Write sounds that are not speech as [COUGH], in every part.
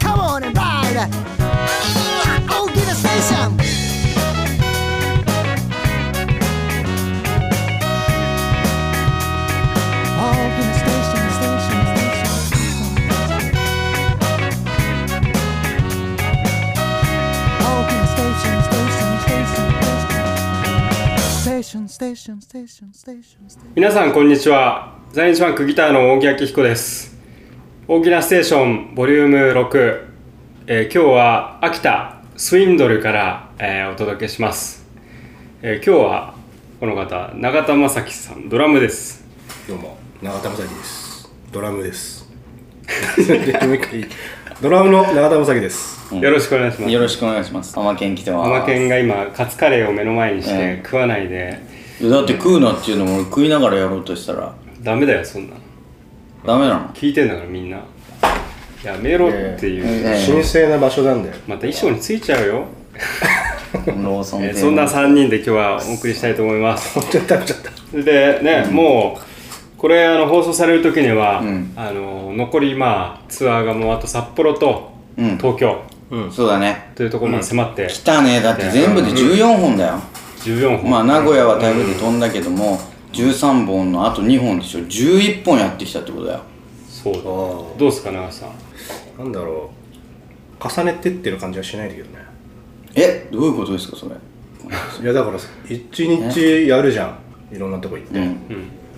Come on and ride station station station station station. station 皆さんこんにちは。在日ファンクギターの大木明彦です。大きなステーションボリューム6、えー今日は秋田スウィンドルから、えーお届けします、えー今日はこの方永田正樹さんドラムです。どうも永田正樹です。ドラムです。[LAUGHS] でもう一回いいドラムの永田正樹です。よろしくお願いします。よろしくお願いします。アマケン来てます。アマケンが今カツカレーを目の前にしてえ食わないで、だって食うなっていうのも俺食いながらやろうとしたら。ダメだよそんなダメなの？聞いてんだからみんな。やめろっていう、ええ。神聖な場所なんだよ。また衣装についちゃうよ、ローソン店えーそんな3人で今日はお送りしたいと思います。[LAUGHS] 本当に食べちゃった。でね、もうこれあの放送される時には、うん。あの残りまあツアーがもうあと札幌とうん。東京そうだね。というところまで迫って。来たね。だって全部で14本だよ。14本、まあ名古屋は台風で飛んだけども、13本のあと2本でしょ。11本やってきたってことだよ。そうだ。あどうですか長瀬さん？あなんだろう。重ねてってる感じはしないんだけどね。え？どういうことですかそれ。いやだから一日やるじゃん。いろんなとこ行って、う。うん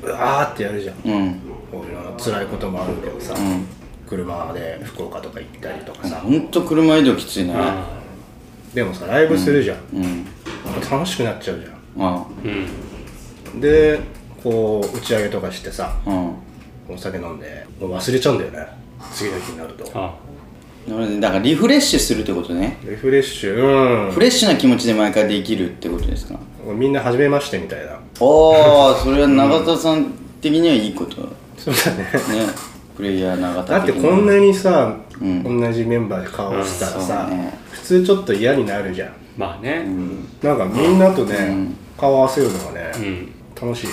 うわーってやるじゃん。うん。こうい辛いこともあるけどさ、ん。車で福岡とか行ったりとかさ、ほんと車移動きついね。あでもさライブするじゃん、うん。楽しくなっちゃうじゃあーうん。んでこう打ち上げとかしてさあ。うん。お酒飲んでもう忘れちゃうんだよね。次の日になると。あなるほどだからリフレッシュするってことね。リフレッシュ。フレッシュな気持ちで毎回できるってことですか？うんみんな初めましてみたいな。おーそれは永田さん的にはいいこと。ねそうだね。プレイヤー永田だってこんなにさ、うん。同じメンバーで顔をしたらさ、ね。普通ちょっと嫌になるじゃん。まあね。なんかみんなとね、ん。顔合わせるのがね、うん、楽しい。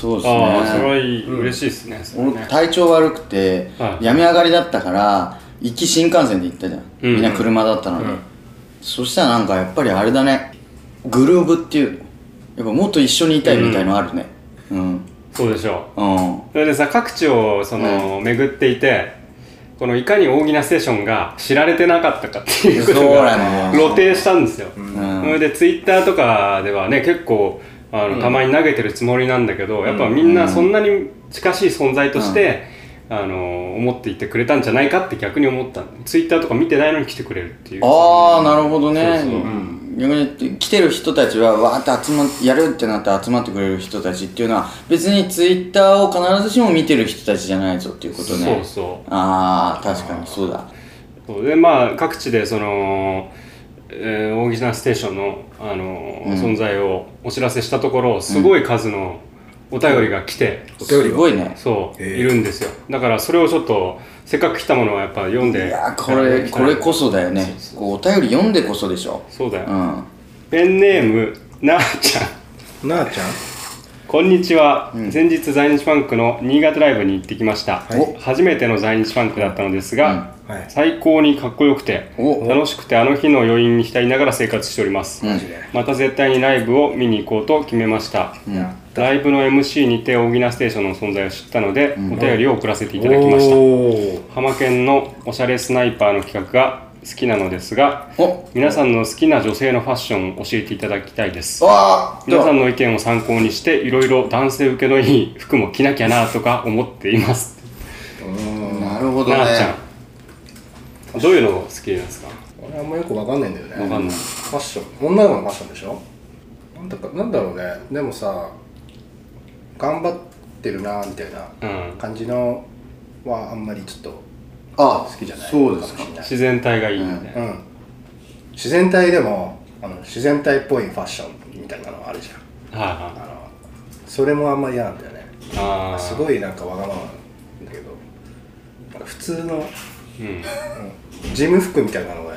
そうですああそれねはいい、嬉しいですねね。体調悪くてはい。病み上がりだったから行き新幹線で行ったじゃん、うん。みんな車だったのに、うん。そしたらなんかやっぱりあれだね。グルーブっていうのやっぱもっと一緒にいたいみたいのあるね。うん。そうでしょう。うん。それでさ各地をその、巡っていてこのいかに大きなステーションが知られてなかったかっていうことそうが露呈したんですよ、ん。それでツイッターとかではね結構あの、たまに投げてるつもりなんだけど、やっぱみんなそんなに近しい存在として、あの思っていてくれたんじゃないかって逆に思った。ツイッターとか見てないのに来てくれるっていう。ああなるほどね。そうそう。うん逆に来てる人たちはわーって集まっやるってなって集まってくれる人たちっていうのは別にツイッターを必ずしも見てる人たちじゃないぞっていうことね。そうそう。ああ確かにそうだ。でまあ各地でその、えー、大木なステーションの、あのー存在をお知らせしたところすごい数のお便りが来て、お便りがすごいね。そう、いるんですよ。だからそれをちょっとせっかく来たものはやっぱ読んで。いやーこれこれこそだよね。こうお便り読んでこそでしょ。そうだよ、うん。ペンネームなあちゃん。なあちゃん？こんにちは、先日在日ファンクの新潟ライブに行ってきました、はい初めての在日ファンクだったのですが、うん。はい。最高にかっこよくてお。楽しくてあの日の余韻に浸りながら生活しております、うん。また絶対にライブを見に行こうと決めました、やライブの MC にて大喜なステーションの存在を知ったので、お便りを送らせていただきました。浜県のおしゃれスナイパーの企画が好きなのですがお。皆さんの好きな女性のファッションを教えていただきたいです。皆さんの意見を参考にしていろいろ男性受けのいい服も着なきゃなとか思っています。なるほどね。なあちゃんどういうの好きなんですか？俺あんまよくわかんないんだよね。わかんない。ファッション。女の子のファッションでしょ？なんだかなんだろうね。でもさ頑張ってるなみたいなうん。感じのはあんまりちょっとあ好きじゃないそうですかもしれない。自然体がいいみたいな、うん。自然体でもあの自然体っぽいファッションみたいなのあるじゃん。はいあはい。のそれもあんまり嫌なんだよね。ああすごいなんかわがままなんだけどなんか普通のうん。事務服みたいなのが。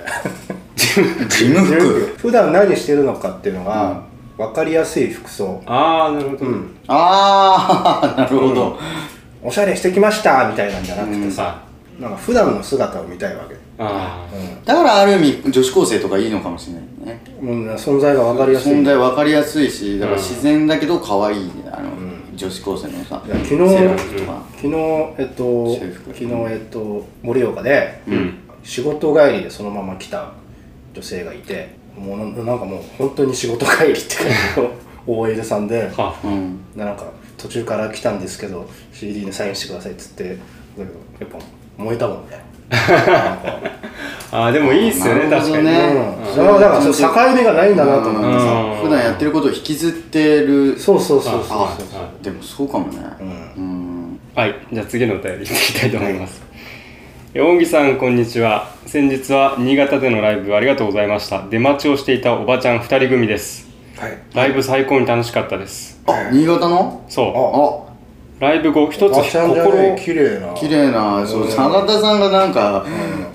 事事務事務服。普段何してるのかっていうのが分かりやすい服装。ああなるほど、うん。ああなるほど、おしゃれしてきましたみたいなんじゃなくてさ、なんか普段の姿を見たいわけ。あだからある意味女子高生とかいいのかもしれないね。うん、存在が分かりやすい。存在分かりやすいしだから自然だけど可愛いあの、女子高生のさ昨日昨日えっと昨日えっと盛岡で、仕事帰りでそのまま来た女性がいてもうななんかもう本当に仕事帰りって感じの [LAUGHS] OL さんであはうんでなんか途中から来たんですけど CD にサインしてくださいっつってだけどやっぱ燃えたもんね。[LAUGHS] ああでもいいっすよねなるほど確かにね。うん、だからその境目がないんだなと思ってさ、うん。普段やってることを引きずってる。そうそうそうそうああでもそうかもね。うん。うん。はいじゃあ次のお便りいきたいと思います。え大木さんこんにちは。先日は新潟でのライブありがとうございました。出待ちをしていたおばちゃん2人組です。はい。ライブ最高に楽しかったです。あ新潟の？そう。あ。ライブ後一つ心綺麗な。綺麗なそう永田さんがなんか、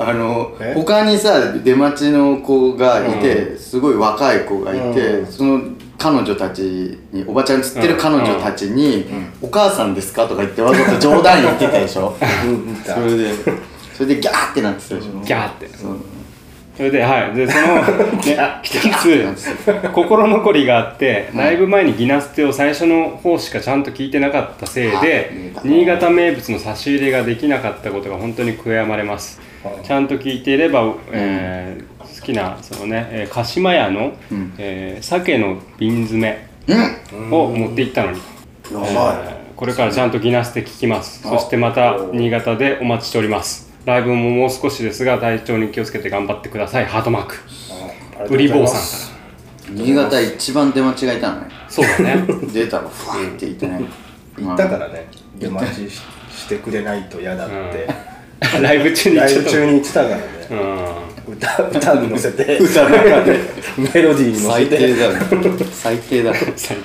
あのえ？他にさ出待ちの子がいて、すごい若い子がいて、うん。その彼女たちにおばちゃん釣ってる彼女たちに「お母さんですか?」とか言ってわざと冗談言ってたでしょ？それでそれでギャーってなってたでしょ。ギャーって。そう。それではい。でその、[LAUGHS] ね、一つ心残りがあってライブ前にギナステを最初の方しかちゃんと聞いてなかったせいであ新潟名物の差し入れができなかったことが本当に悔やまれます。ちゃんと聞いていれば、えー好きなそのね、えー鹿島屋の、うん。えー鮭の瓶詰めうん。を持って行ったのに、やばい。えーこれからちゃんとギナステ聞きます。そしてまた新潟でお待ちしておりますライブももう少しですが体調に気をつけて頑張ってください。ハートマーク。うんウリボーさんあか新潟一番出待ちがいたのねらそうだね [LAUGHS] 出たらふわって言ってね。言ったからね。出待ちししてくれないと嫌だって、[LAUGHS] ライブ中にライブ中に言ってたからね、うん。歌歌に乗せて。歌の中でメロディーに乗せて。最低だね。最低だ [LAUGHS] 最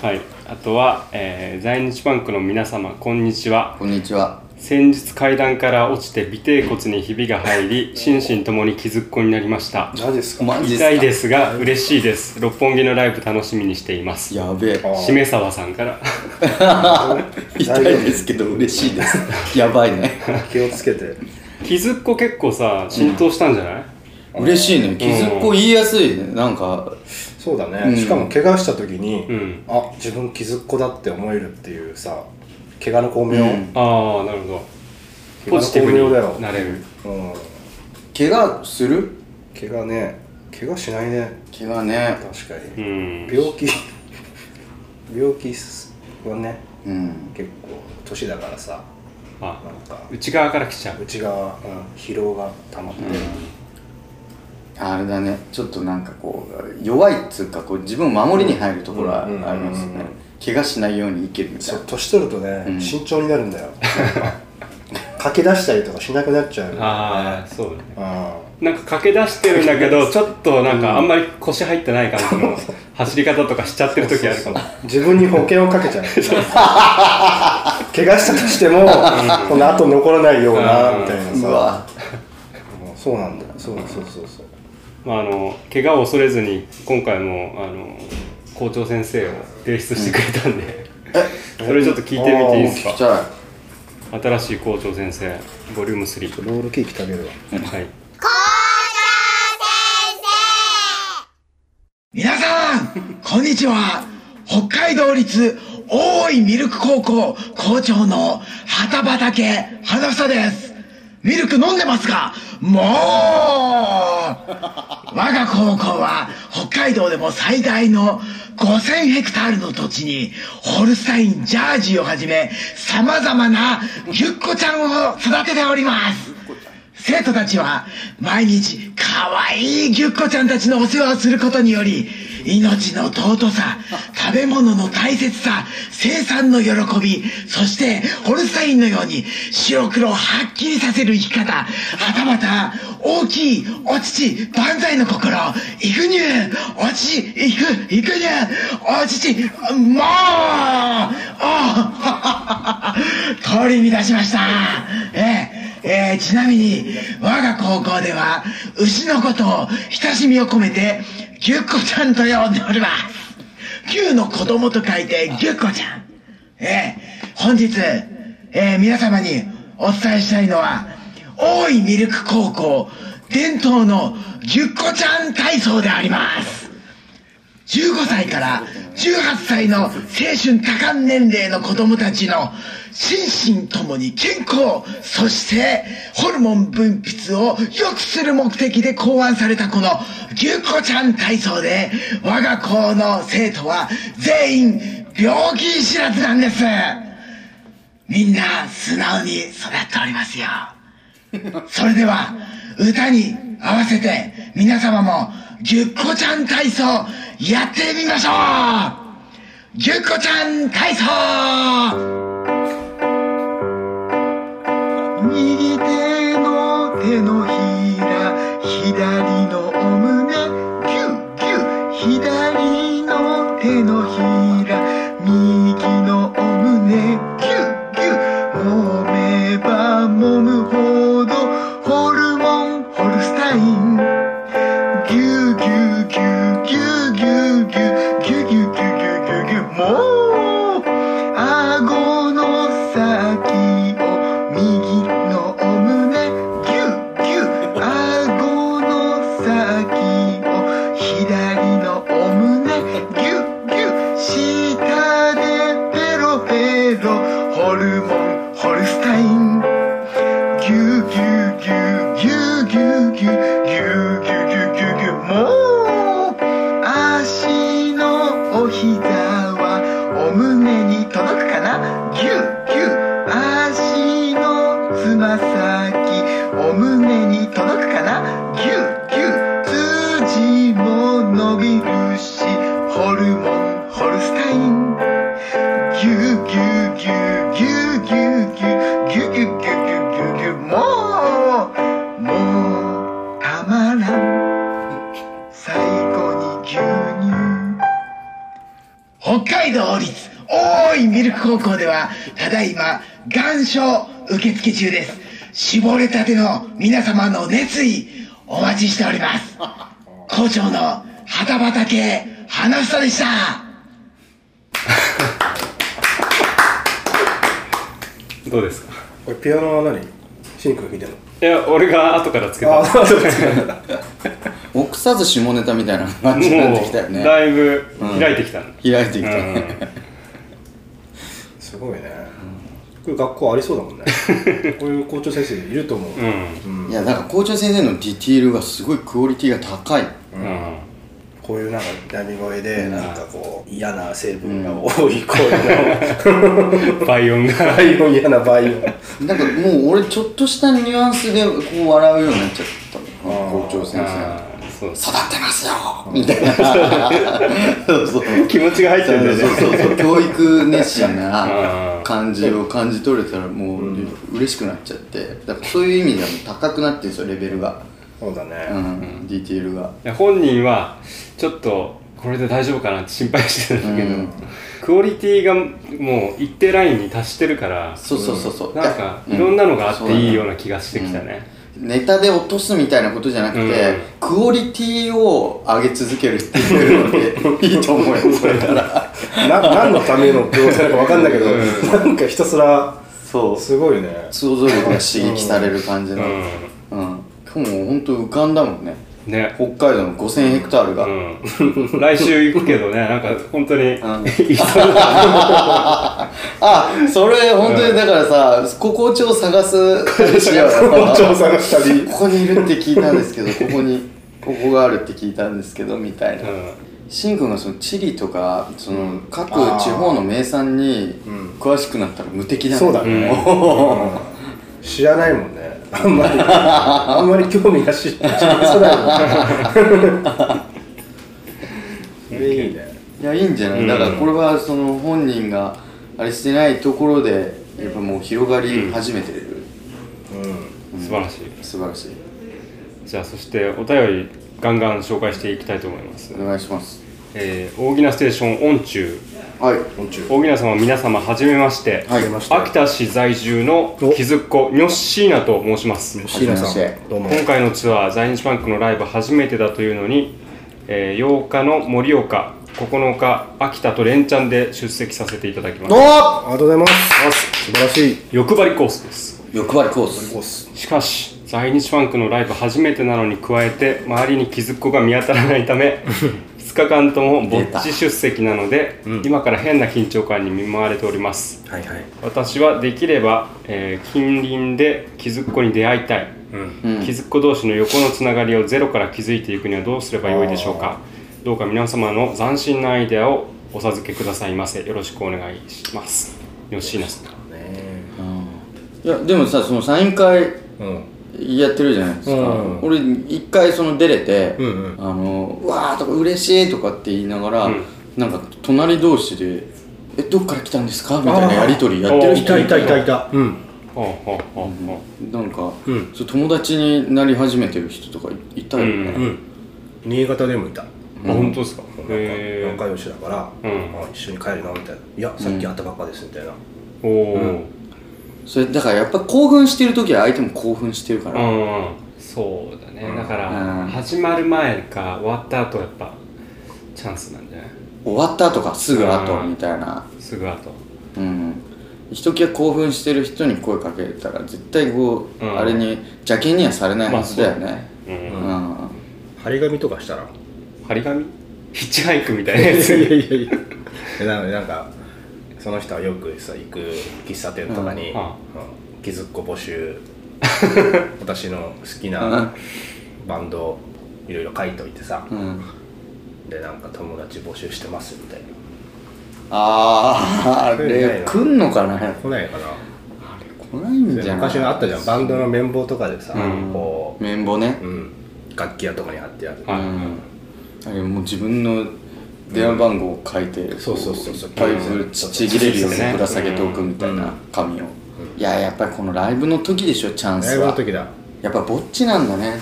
低。はい。あとは、えー在日バンクの皆様こんにちは。こんにちは先日階段から落ちて尾てい骨にひびが入り心身ともに傷っ子になりました。マジですか？マジ痛いですが嬉しいです。六本木のライブ楽しみにしています。やべえ。あしめさわさんから。[LAUGHS] 痛いですけど嬉しいです。[LAUGHS] やばいね。気をつけて。傷っ子結構さ浸透したんじゃない、嬉しいね。傷っ子言いやすいね。なんか。そうだね、うん。しかも怪我した時に、うん。あ自分傷っ子だって思えるっていうさ怪我の巧妙、うん。ああなるほど。ポジティブになれる。うん。怪我する？怪我ね。怪我しないね。怪我ね。確かうに、ん。病気。病気はね。うん。結構年だからさ。あなんか。内側から来ちゃう。内側、うん、疲労が溜まって、あれだね。ちょっとなんかこう弱いっつうかこう自分を守りに入るところはありますね怪我しないように生きるみたいな。そう年取るとね、うん。慎重になるんだよ。[LAUGHS] 駆け出したりとかしなくなっちゃうああそうだね。うなんか駆け出してるんだけど [LAUGHS] ちょっとなんかあんまり腰入ってない感じの [LAUGHS] 走り方とかしちゃってる時あるかもん自分に保険をかけちゃう怪我したとしてもこの後残らないようなみたいなさ。うわ。うんそうなんだよ。そうそうそうそう。まあ、あの怪我を恐れずに今回もあの校長先生を提出してくれたんで、[LAUGHS] それちょっと聞いてみていいですか？聞きたい。新しい校長先生ボリューム3ロールケーキ食べるわ。はい。皆さん、こんにちは。北海道立大井ミルク高校校長の畑畑花房です。ミルク飲んでますか？もう我が高校は北海道でも最大の5000ヘクタールの土地にホルスタイン、ジャージーをはじめ様々なギュッコちゃんを育てております。生徒たちは毎日可愛いギュッコちゃんたちのお世話をすることにより命の尊さ食べ物の大切さ生産の喜びそしてホルスタインのように白黒をはっきりさせる生き方はたまた大きいお乳万歳の心育乳お乳育育乳お乳もうあ取り乱しましたえええー、ちなみに、我が高校では、牛のことを親しみを込めて、ぎゅっこちゃんと呼んでおります。牛の子供と書いて、ぎゅっこちゃん。えー、本日、えー、皆様にお伝えしたいのは、大井ミルク高校伝統のぎゅっこちゃん体操であります。15歳から18歳の青春多感年齢の子供たちの心身ともに健康、そしてホルモン分泌を良くする目的で考案されたこのぎゅっこちゃん体操で我が校の生徒は全員病気知らずなんです。みんな素直に育っておりますよ。それでは、歌に合わせて皆様もぎゅっこちゃん体操やってみましょう！ぎゅっこちゃん体操！右手の手の北海道立大井ミルク高校ではただいま願書受付中です。絞れたての皆様の熱意お待ちしております。校長の旗畑花房でした。[LAUGHS] どうですか？これピアノは何？シンクが弾いてんの？いや俺が後からつけた。ああそうですか臆さず下ネタみたいな感じになってきたよね。だいぶ開いてきた、うん開いてきたね、すごいね。こういう学校ありそうだもんね。[LAUGHS] こういう校長先生いると思う。うん。いやだから校長先生のディティールがすごいクオリティが高い。うん。こういうなんか波声でなんかこう嫌な成分が多い声の。倍音が。バイオン嫌なバイオンなんかもう俺ちょっとしたニュアンスでこう笑うようになっちゃったの。校長先生育ってますよみたいな。そうそう。気持ちが入っちゃうんだよね。そうそうそう教育熱心うなん感じを感じ取れたらもう嬉しくなっちゃって。だからそういう意味では高くなってるんですよレベルが、そうだね、うん、ディティールが。本人はちょっとこれで大丈夫かなって心配してたんだけど、うん。クオリティがもう一定ラインに達してるからそうそうそうそう。なんかうん。いろんなのがあっていいようそな気がしてきたね、ネタで落とすみたいなことじゃなくて、うん。クオリティを上げ続けるっていうのでいいと思うよそれからな何のための業態なのか分かんないけど、なんかひたすらそう。すごいね。想像力が刺激される感じの。ううん、今日も本当浮かんだもんね。んね。北海道の5000ヘクタールが、うん、[LAUGHS] 来週行くけどねなんか本当に、[LAUGHS] うだ [LAUGHS] あそれ本当にだからさここ地を探す旅しようよ校長探したりここにいるって聞いたんですけどここにここがあるって聞いたんですけどみたいな、うん。しんくんがその地理とかその各地方の名産にん詳しくなったら無敵だねそうだね。[LAUGHS] 知らないもんね。あんまり。[LAUGHS] あんまり興味がし。示さないもんそれいいね。[LAUGHS] いやいいんじゃない、うん。だからこれはその本人があれしてないところでやっぱもう広がり始めてる、素晴らしい。素晴らしい。じゃあそしてお便りガンガン紹介していきたいと思います。お願いします。えー、大喜なステーションオンチューはい。昆虫大木名様皆様はじめまして、はい秋田市在住の木津っ子ニョッシーナと申します。椎名さはじめましてん。どうも。今回のツアー在日バンクのライブ初めてだというのに、えー8日の盛岡9日秋田と連チャンで出席させていただきます。おありがとうございます。素晴らしい。欲張りコースです。欲張りコース。コース。しかし在日ファンクのライブ初めてなのに加えて周りに気づく子が見当たらないため [LAUGHS] 2日間ともぼっち出席なので、今から変な緊張感に見舞われております。はいはい。私はできれば、えー近隣で気づく子に出会いたい、うん。気づく子同士の横のつながりをゼロから築いていくにはどうすればよいでしょうかどうか皆様の斬新なアイデアをお授けくださいませ。よろしくお願いします。よしなさんいやでもさそのサイン会うん。やってるじゃないですか、うん。俺一回その出れて、うんうん。あのうわーとか嬉しいとかって言いながら、うん。なんか隣同士で「えどっから来たんですか?」みたいなやり取りやってる人いたいたいたいた。うん。なんか、うん。そう友達になり始めてる人とかいいたよね、うん。うん。新潟でもいた。うあ本当ですか？なんかへ仲良しだから、一緒に帰るのみたいな「いやさっき会ったばっかです」みたいな、えおおそれだからやっぱ興奮してる時は相手も興奮してるから、うんそうだね。だからうん。始まる前か終わった後やっぱチャンスなんじゃない？終わった後かすぐ後うん。みたいな。すぐ後。うん。ひときわ興奮してる人に声かけたら絶対こう、うん。あれに邪険にはされないはずだよね、うん。うん。張り紙とかしたら張り紙？[LAUGHS] ヒッチハイクみたいなやついやいやいや。えなのでなんかその人はよくさ行く喫茶店とかにうん。あ「気づっこ募集。[LAUGHS] 私の好きうん。なバンドいろいろ書いといてさ、うん。でなんか友達募集してますみたいな。あーあないなれ来んのかな？来ないかな？来ないんじゃ昔のあったじゃん。バンドの綿棒とかでさ、うん。こ綿棒ね。う、うん、楽器屋とかに貼ってある、はいうんもう自分の電話番号を書いて、そうそうそうそう。パイプちちぎれるようにうんぶら下げておくみたいな紙を、いややっぱりこのライブの時でしょチャンライスはブの時だ。やっぱぼっちなんだね。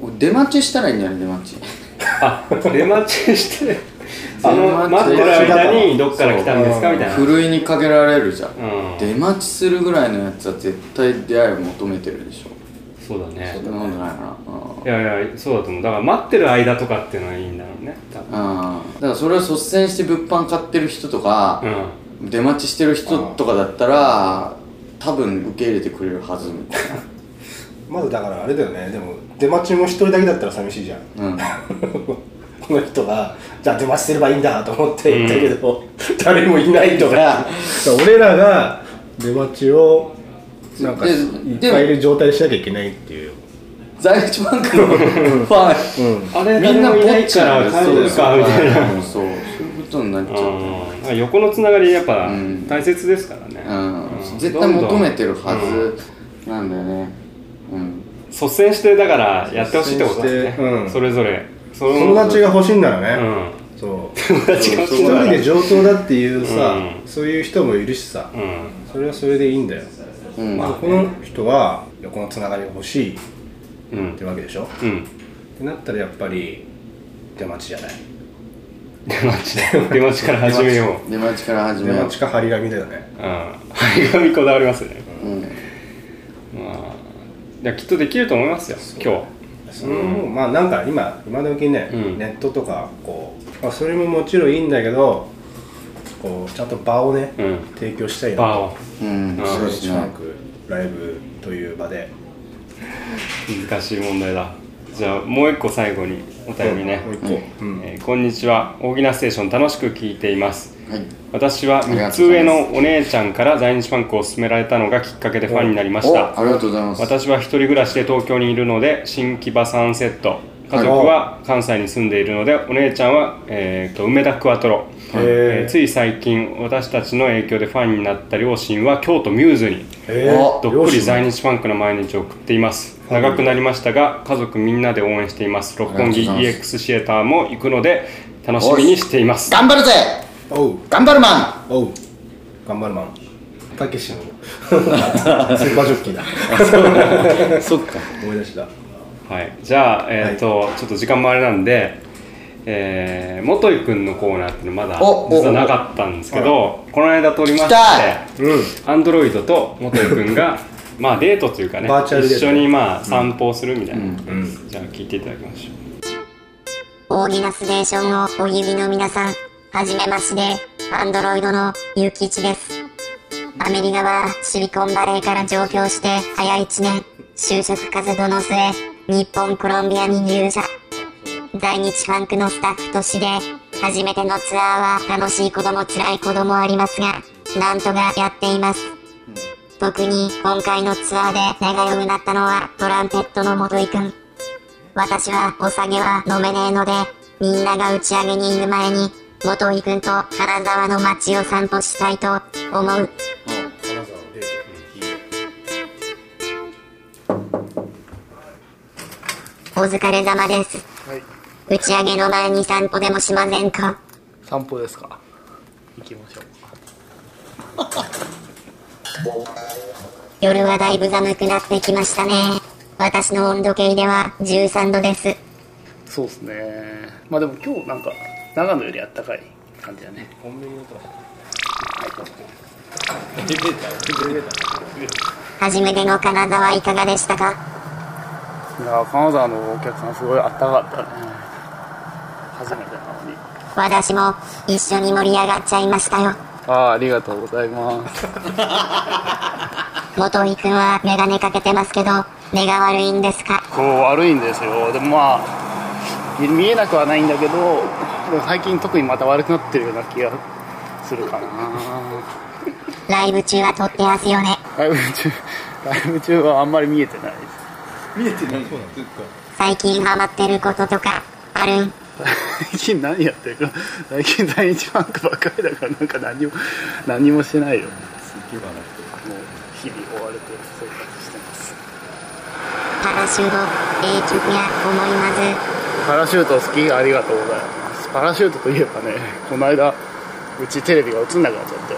うん。出待ちしたらいいんじゃない出待ちあ出待ちして。その出待ってる間にどっから来たんですかみたいな。ふるいにかけられるじゃん、うん。出待ちするぐらいのやつは絶対出会いを求めてるでしょそうだね。そんなことないかいやいやそうだと思う。だから待ってる間とかっていうのはいいんだろうね多分。なうん。だからそれを率先して物販買ってる人とか、うん。出待ちしてる人とかだったら多分受け入れてくれるはずみたい [LAUGHS] まずだからあれだよね。でも出待ちも一人だけだったら寂しいじゃん。なうん。[LAUGHS] この人がじゃあ出待ちすればいいんだと思って言ったけど、[LAUGHS] 誰もいないとか。俺らが出待ちをなんかでいっぱいいる状態にしなきゃいけないっていう。在日バンクのファン、あれみん。なぼ誰もいないっちから帰るかみたいなうんそうそういうことになっちゃう横のつながりやっぱうん。大切ですからね、うん、絶対求めてるはずなんだよね。うん。率先してだからやってほしいってことだね。率先してうん。それぞれ。その友達が欲しいんならうね、ん。そう。友達が欲しい一人で上等だっていうさ、うん。そういう人もいるしさ、うん。それはそれでいいんだよ、うん。まあ、この人は横のつながりが欲しいっうん。てわけでしょ、うん。ってなったらやっぱり出待ちじゃない。出待ち出待ちから始めよう。[LAUGHS] 出待ちから始めよう。出待ちか張り紙だよね。うん。張り紙こだわりますね。うん。まあいやきっとできると思いますよ今そのまあなんか今今時ね、うん。ネットとかこう、まあ、それももちろんいいんだけどこうちゃんと場をね、日うん。提供したいなと。うんあそうですね。ライブという場で。難しい問題だ。じゃあもう一個最後にお便りね。もう一個、うん。えーこんにちは。大喜なステーション楽しく聞いています。はい。私はありが3つ上のお姉ちゃんから在日ファンクを勧められたのがきっかけでファンになりました。おありがとうございます。私は一人暮らしで東京にいるので新木場サンセット家族は関西に住んでいるのでお姉ちゃんは、えーと梅田クワトロ、えーつい最近私たちの影響でファンになった両親は京都ミューズにどっぷり在日ファンクの毎日を送っています。長くなりましたが家族みんなで応援しています。六本木 EX シアターも行くので楽しみにしています。頑張るぜ！おう。頑張るマおう。頑張るマン。たけしの [LAUGHS] スーパージョッキーだ。ン [LAUGHS] そっか。思い出したはい、じゃあ、えーとちょっと時間もあれなんで、えー、元井くんのコーナーっていうのまだ実はなかったんですけどこの間撮りましてアンドロイドと元井くんが [LAUGHS] まあデートというかね一緒にまあ散歩をするみたいな、うん。じゃあ聞いていただきましょう。オーギナステーションをお指の皆さん、はじめまして、アンドロイドのゆうきちです。アメリカはシリコンバレーから上京して早1年、就職活動の末、日本コロンビアに入社。在日ファンクのスタッフとして、初めてのツアーは楽しいことも辛いこともありますが、なんとかやっています。特に今回のツアーで仲良くなったのはトランペットの元井くん。私はお酒は飲めねえので、みんなが打ち上げに行く前に、元井くんと金沢の街を散歩したいと思う。お疲れ様です。はい。打ち上げの前に散歩でもしませんか？散歩ですか？行きましょう。夜はだいぶ寒くなってきましたね。私の温度計では13度です。そうですね。まあでも今日なんか長野よりあったかい感じだね。初めての金沢いかがでしたか？いや金沢のお客さんすごいあったかかったね。初めてなのに。私も一緒に盛り上がっちゃいましたよ。ああありがとうございます。[LAUGHS] 元井くんはメガネかけてますけど、目が悪いんですか？そう悪いんですよ。でもまあ見見えなくはないんだけど最近特にまた悪くなってるような気がするかな。ライブ中は撮ってますよね。ライブ中ライブ中はあんまり見えてないです最近ハマってることとかある？ん最近何やってるか？最近在日ファンクばっかりだからなんか何も何もしてないよ。もう日々追われて生活してます。パラシュート、ええ曲や思います。パラシュート好きありがとうございます。パラシュートといえばねこの間うちテレビが映んなくなっちゃって。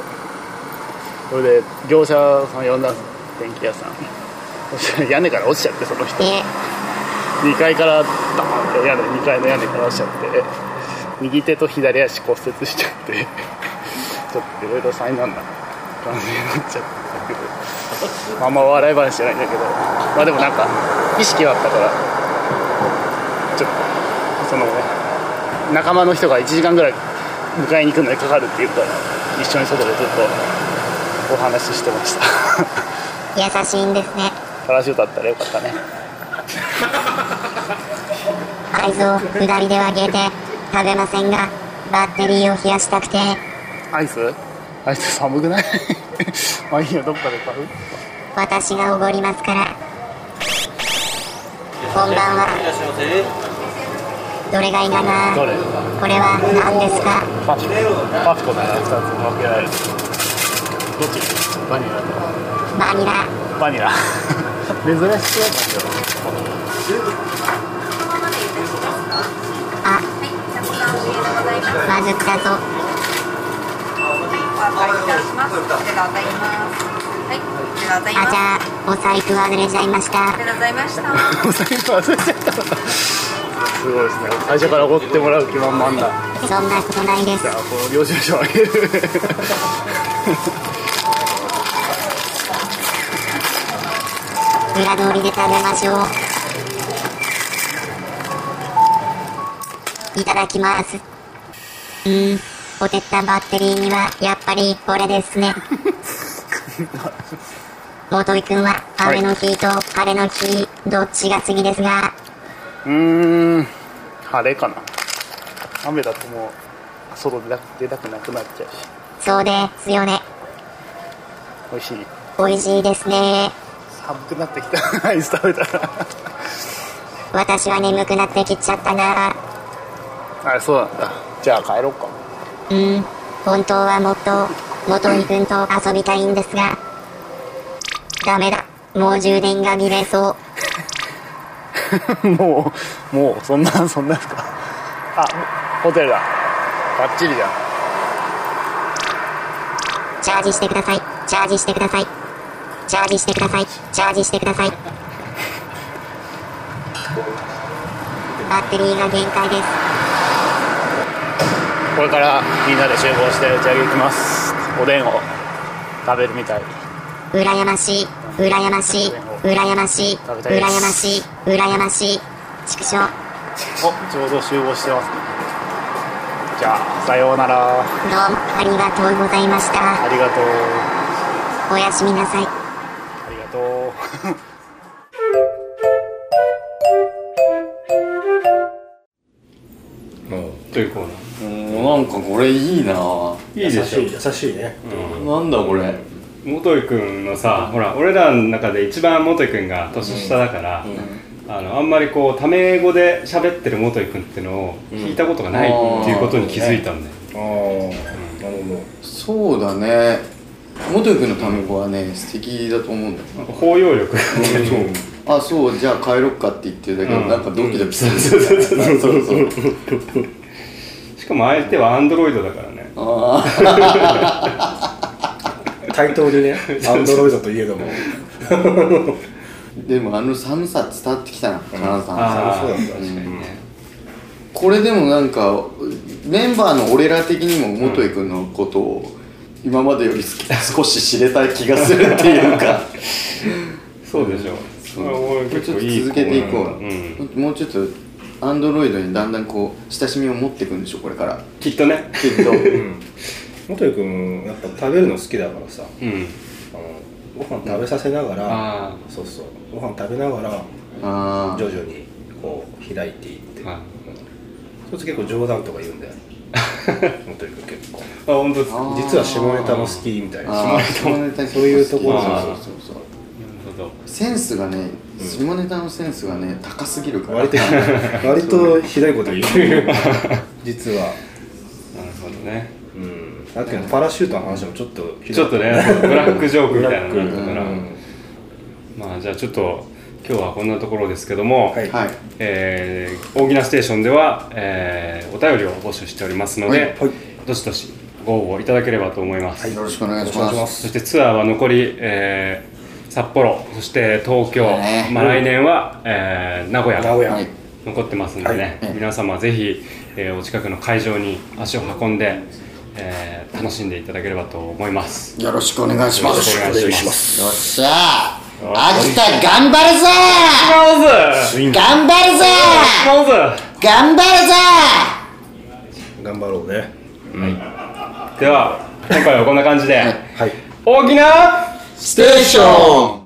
それで業者さん呼んだんです。電気屋さん [LAUGHS] 屋根から落ちちゃってその人。え、2階からドーンって屋根2階の屋根から落ちちゃって右手と左足骨折しちゃって [LAUGHS] ちょっといろいろ災難な感じになっちゃったけどあんま笑い話じゃないんだけど。まあでもなんか意識はあったからちょっとその仲間の人が1時間ぐらい迎えに行くのにかかるっていうから一緒に外でずっとお話ししてました。[LAUGHS] 優しいんですね。パラシュートだったらよかったね。合図を下りではゲーて食べませんが、バッテリーを冷やしたくて、アイス？アイス寒くない？[LAUGHS] まあいいよどっかで買う。私がおごりますから。こんばんは。どれがいいかな？どれ？これは何ですか？パチコパチコなら2つ分けられるどっち？バニラバニラ。バニラ珍しそうだあ、まずったぞ。あ、じゃあ、お財布忘れちゃいました。けどお財布忘れちゃったすごいですね最初からおごってもらう気満々だそんなことないですじゃ。あこの領収書あげる裏通りで食べましょう。いただきます。うーん、ポテったバッテリーにはやっぱりこれですね。[LAUGHS] 元井くんは雨の日と晴れの日、どっちが次ですが、うーん晴れかな雨だともう外出た出たくなくなっちゃうしそうですよね。美味しい美味しいですね。寒くなってきたア [LAUGHS] イス食べたら私は眠くなってきちゃったな。あそうなんだじゃあ帰ろうかうん、本当はもっと元井くんと遊びたいんですが、ダメだ。もう充電が切れそう。[LAUGHS] もうもうそんなそんなですかあホテルだバッチリじゃんチャージしてください。チャージしてください。チャージしてください。チャージしてください。バッテリーが限界です。これからみんなで集合して打ち上げ行きます。おでんを食べるみたい。羨ましい。羨ましい。羨ましい。羨ましい。羨ましい。畜生。おちょうど集合してますね。じゃあさようなら。どうもありがとうございました。ありがとう。おやすみなさいれいいな。いいでしょ。優しい優しいね。なんだこれ。元井君のさほら俺らの中で一番元井君が年下だから、あのあんまりこうタメ語で喋ってる元井君っていうのを聞いたことがないっていうことに気づいたんだよ、ああなるほど。そうだね。元井君のタメ語はね素敵だと思うんだよ。なんか包容力があそうじゃあ帰ろっかって言ってるだけ。なんかドキドキする、そうそうそう。しかも相手はアンドロイドだからね。あ [LAUGHS] 対等にねアンドロイドといえども。ーでもあの寒さ伝わってきたな金沢さん、ああそうだ確かにね。これでもなんかメンバーの俺ら的にも元井君のことを今までよりす少し知れた気がするっていうか。そうでしょそう。俺これちょっと続けていこう、うん。もうちょっとアンドロイドにだんだんこう親しみを持っていくんでしょこれから。きっとね。きっと。[LAUGHS] 元井君やっぱ食べるの好きだからさうん。あのご飯食べさせながら、あそうそうご飯食べながらあ徐々にこう開いていって、あそいつ結構冗談とか言うんだよ。[LAUGHS] 元井君結構。あ本当ですあー実は下ネタも好きみたいな。下ネタそういうところそうがそうそうセンスがね下ネタのセンスがね高すぎるから。割と [LAUGHS] 割とひどいこと言う。[LAUGHS] 実は。なるほどね。うん。さっきのパラシュートの話もちょっとひちょっとねブラックジョークみたいなのがあったから。うん。まあじゃあちょっと今日はこんなところですけども、はい。はい。えー、大喜なステーションでは、えーお便りを募集しておりますので、はい。はい。どしどしご応募いただければと思います、よろしくお願いします。そしてツアーは残り、えー札幌そして東京、ね。まあ、来年は、えー名古屋名古屋。はい。残ってますんでね、はい。皆様ぜひ、えーお近くの会場に足を運んで、えー楽しんでいただければと思います。よろしくお願いします。よろしくお願いします。よっしゃ秋田頑張るぞマウズ頑張るぞマウズ頑張るぞ頑張ろうね。では今回はこんな感じで、はい。大きな Station!